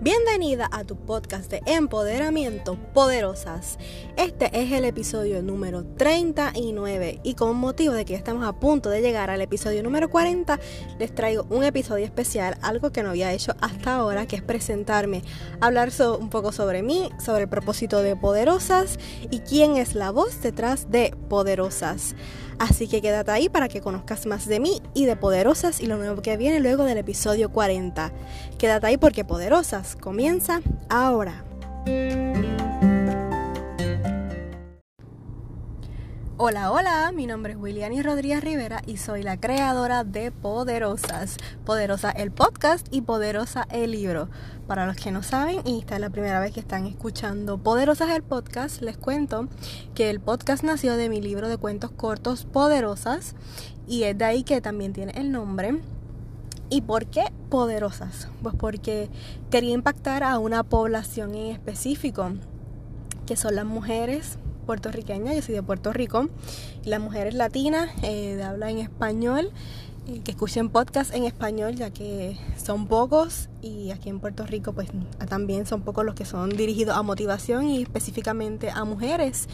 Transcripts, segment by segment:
Bienvenida a tu podcast de empoderamiento poderosas. Este es el episodio número 39 y con motivo de que estamos a punto de llegar al episodio número 40, les traigo un episodio especial, algo que no había hecho hasta ahora, que es presentarme, hablar un poco sobre mí, sobre el propósito de poderosas y quién es la voz detrás de poderosas. Así que quédate ahí para que conozcas más de mí y de Poderosas y lo nuevo que viene luego del episodio 40. Quédate ahí porque Poderosas comienza ahora. Hola, hola, mi nombre es Williani Rodríguez Rivera y soy la creadora de Poderosas. Poderosa el podcast y Poderosa el libro. Para los que no saben y esta es la primera vez que están escuchando Poderosas el podcast, les cuento que el podcast nació de mi libro de cuentos cortos Poderosas y es de ahí que también tiene el nombre. ¿Y por qué poderosas? Pues porque quería impactar a una población en específico, que son las mujeres puertorriqueña, yo soy de Puerto Rico, las mujeres latinas eh, habla en español, que escuchen podcast en español, ya que son pocos, y aquí en Puerto Rico pues también son pocos los que son dirigidos a motivación y específicamente a mujeres.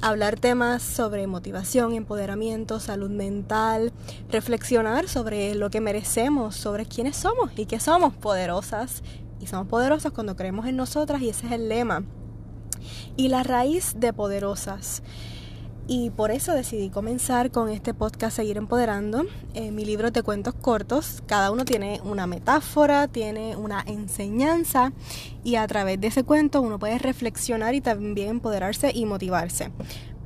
Hablar temas sobre motivación, empoderamiento, salud mental, reflexionar sobre lo que merecemos, sobre quiénes somos y que somos poderosas. Y somos poderosas cuando creemos en nosotras y ese es el lema y la raíz de Poderosas. Y por eso decidí comenzar con este podcast Seguir Empoderando. Eh, mi libro de cuentos cortos, cada uno tiene una metáfora, tiene una enseñanza y a través de ese cuento uno puede reflexionar y también empoderarse y motivarse.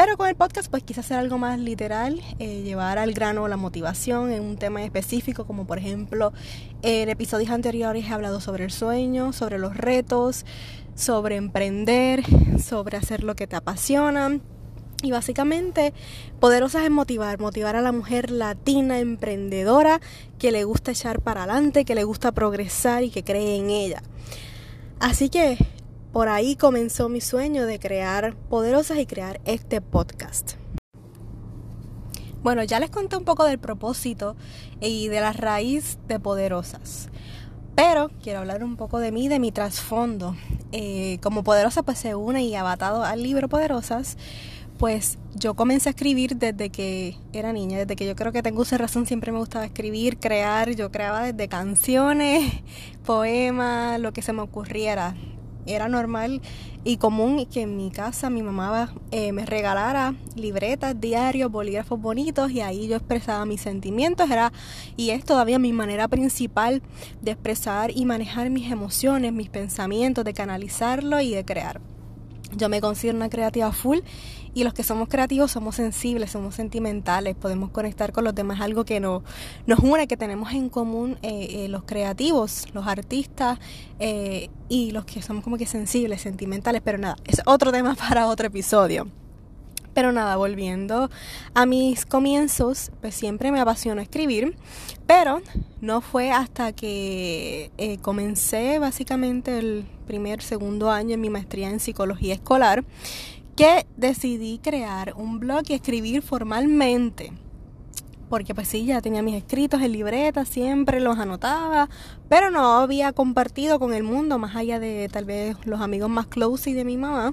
Pero con el podcast pues quise hacer algo más literal, eh, llevar al grano la motivación en un tema específico, como por ejemplo en episodios anteriores he hablado sobre el sueño, sobre los retos, sobre emprender, sobre hacer lo que te apasiona. Y básicamente, poderosas es motivar, motivar a la mujer latina emprendedora que le gusta echar para adelante, que le gusta progresar y que cree en ella. Así que por ahí comenzó mi sueño de crear poderosas y crear este podcast. Bueno, ya les conté un poco del propósito y de la raíz de poderosas. Pero quiero hablar un poco de mí, de mi trasfondo. Eh, como Poderosa pues se une y abatado al libro Poderosas, pues yo comencé a escribir desde que era niña, desde que yo creo que tengo esa razón, siempre me gustaba escribir, crear, yo creaba desde canciones, poemas, lo que se me ocurriera era normal y común que en mi casa mi mamá eh, me regalara libretas, diarios, bolígrafos bonitos y ahí yo expresaba mis sentimientos. Era, y es todavía mi manera principal de expresar y manejar mis emociones, mis pensamientos, de canalizarlo y de crear. Yo me considero una creativa full y los que somos creativos somos sensibles, somos sentimentales, podemos conectar con los demás, algo que no, nos une, que tenemos en común eh, eh, los creativos, los artistas eh, y los que somos como que sensibles, sentimentales, pero nada, es otro tema para otro episodio. Pero nada, volviendo a mis comienzos, pues siempre me apasionó escribir, pero no fue hasta que comencé básicamente el primer, segundo año en mi maestría en psicología escolar que decidí crear un blog y escribir formalmente. Porque pues sí, ya tenía mis escritos en libreta, siempre los anotaba, pero no había compartido con el mundo, más allá de tal vez los amigos más close y de mi mamá,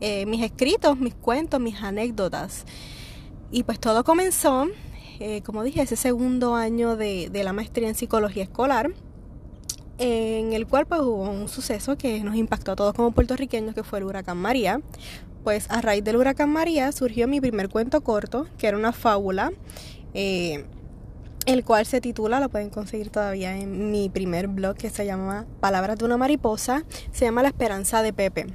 eh, mis escritos, mis cuentos, mis anécdotas. Y pues todo comenzó, eh, como dije, ese segundo año de, de la maestría en psicología escolar en el cual pues, hubo un suceso que nos impactó a todos como puertorriqueños, que fue el huracán María pues a raíz del huracán María surgió mi primer cuento corto, que era una fábula, eh, el cual se titula, lo pueden conseguir todavía en mi primer blog que se llama Palabras de una mariposa, se llama La esperanza de Pepe.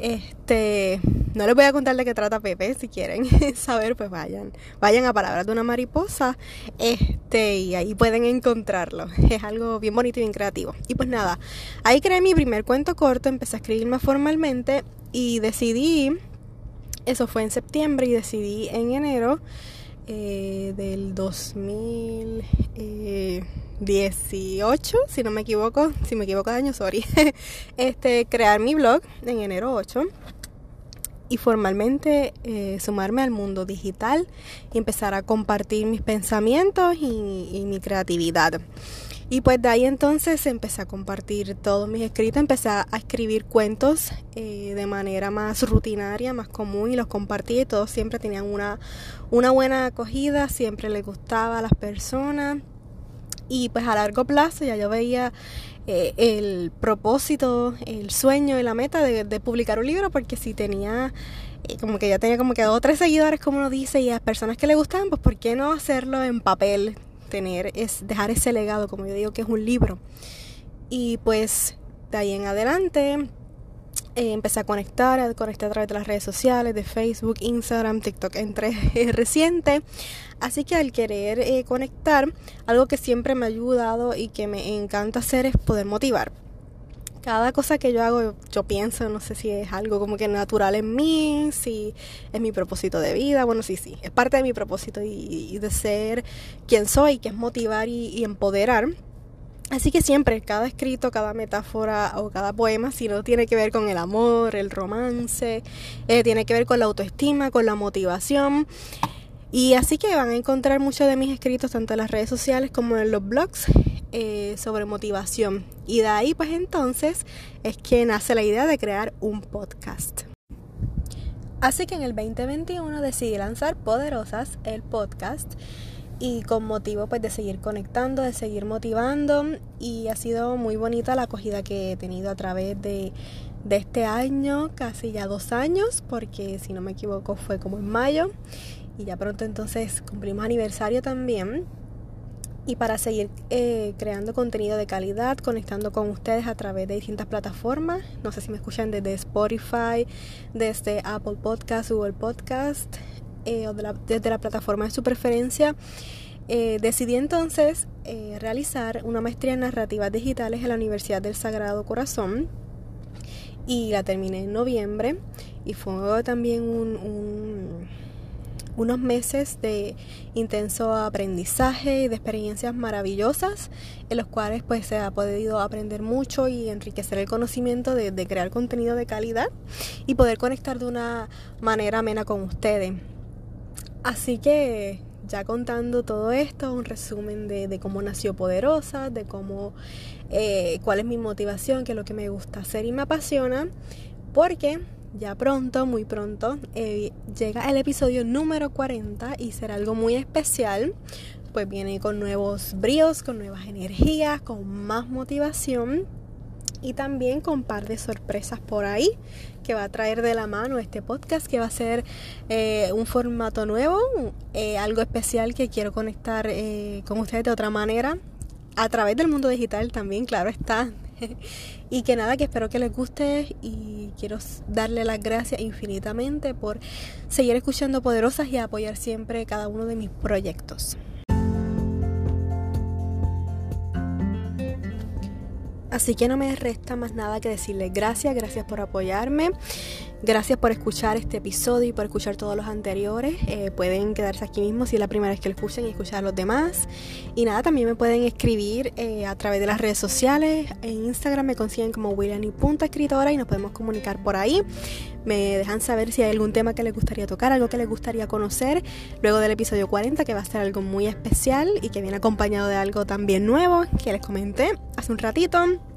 Este, no les voy a contar de qué trata Pepe, si quieren saber, pues vayan, vayan a Palabras de una mariposa, este, y ahí pueden encontrarlo. Es algo bien bonito y bien creativo. Y pues nada, ahí creé mi primer cuento corto, empecé a escribir más formalmente y decidí, eso fue en septiembre y decidí en enero eh, del 2018, si no me equivoco, si me equivoco de año, sorry, este, crear mi blog en enero 8 y formalmente eh, sumarme al mundo digital y empezar a compartir mis pensamientos y, y mi creatividad. Y pues de ahí entonces empecé a compartir todos mis escritos, empecé a escribir cuentos eh, de manera más rutinaria, más común y los compartí y todos siempre tenían una, una buena acogida, siempre les gustaba a las personas. Y pues a largo plazo ya yo veía eh, el propósito, el sueño y la meta de, publicar un libro porque si tenía eh, como que ya tenía como que dos o tres seguidores como uno dice y a personas que le gustaban pues por qué no hacerlo en papel tener es dejar ese legado, como yo digo que es un libro. Y pues de ahí en adelante eh, empecé a conectar, a conectar a través de las redes sociales, de Facebook, Instagram, TikTok, entre reciente. Así que al querer eh, conectar, algo que siempre me ha ayudado y que me encanta hacer es poder motivar cada cosa que yo hago, yo pienso, no sé si es algo como que natural en mí, si es mi propósito de vida, bueno, sí, sí, es parte de mi propósito y, de ser quien soy, que es motivar y, empoderar. Así que siempre, cada escrito, cada metáfora o cada poema, si no tiene que ver con el amor, el romance, eh, tiene que ver con la autoestima, con la motivación. Y así que van a encontrar muchos de mis escritos tanto en las redes sociales como en los blogs eh, sobre motivación. Y de ahí pues entonces es que nace la idea de crear un podcast. Así que en el 2021 decidí lanzar Poderosas, el podcast, y con motivo pues de seguir conectando, de seguir motivando. Y ha sido muy bonita la acogida que he tenido a través de, de este año, casi ya dos años, porque si no me equivoco fue como en mayo. Y ya pronto entonces cumplimos aniversario también. Y para seguir eh, creando contenido de calidad, conectando con ustedes a través de distintas plataformas. No sé si me escuchan desde Spotify, desde Apple Podcast, Google Podcast eh, o desde la plataforma de su preferencia. Eh, decidí entonces realizar una maestría en narrativas digitales en la Universidad del Sagrado Corazón y la terminé en noviembre y fue también un unos meses de intenso aprendizaje y de experiencias maravillosas en los cuales pues se ha podido aprender mucho y enriquecer el conocimiento de, crear contenido de calidad y poder conectar de una manera amena con ustedes. Así que ya contando todo esto, un resumen de, cómo nació Poderosa, de cómo, eh, cuál es mi motivación, qué es lo que me gusta hacer y me apasiona, porque ya pronto, muy pronto, eh, llega el episodio número 40 y será algo muy especial. Pues viene con nuevos bríos, con nuevas energías, con más motivación y también con par de sorpresas por ahí que va a traer de la mano este podcast que va a ser eh, un formato nuevo, eh, algo especial que quiero conectar con ustedes de otra manera a través del mundo digital también, claro está. y que nada, que espero que les guste y quiero darle las gracias infinitamente por seguir escuchando Poderosas y apoyar siempre cada uno de mis proyectos. Así que no me resta más nada que decirles gracias, gracias por apoyarme. Gracias por escuchar este episodio y por escuchar todos los anteriores. Eh, pueden quedarse aquí mismo si es la primera vez que lo escuchan y escuchar los demás. Y nada, también me pueden escribir eh, a través de las redes sociales. En Instagram me consiguen como William y Escritora y nos podemos comunicar por ahí. Me dejan saber si hay algún tema que les gustaría tocar, algo que les gustaría conocer. Luego del episodio 40, que va a ser algo muy especial y que viene acompañado de algo también nuevo que les comenté hace un ratito.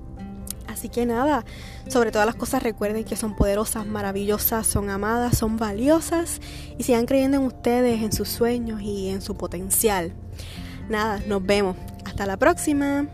Así que nada, sobre todas las cosas recuerden que son poderosas, maravillosas, son amadas, son valiosas y sigan creyendo en ustedes, en sus sueños y en su potencial. Nada, nos vemos. Hasta la próxima.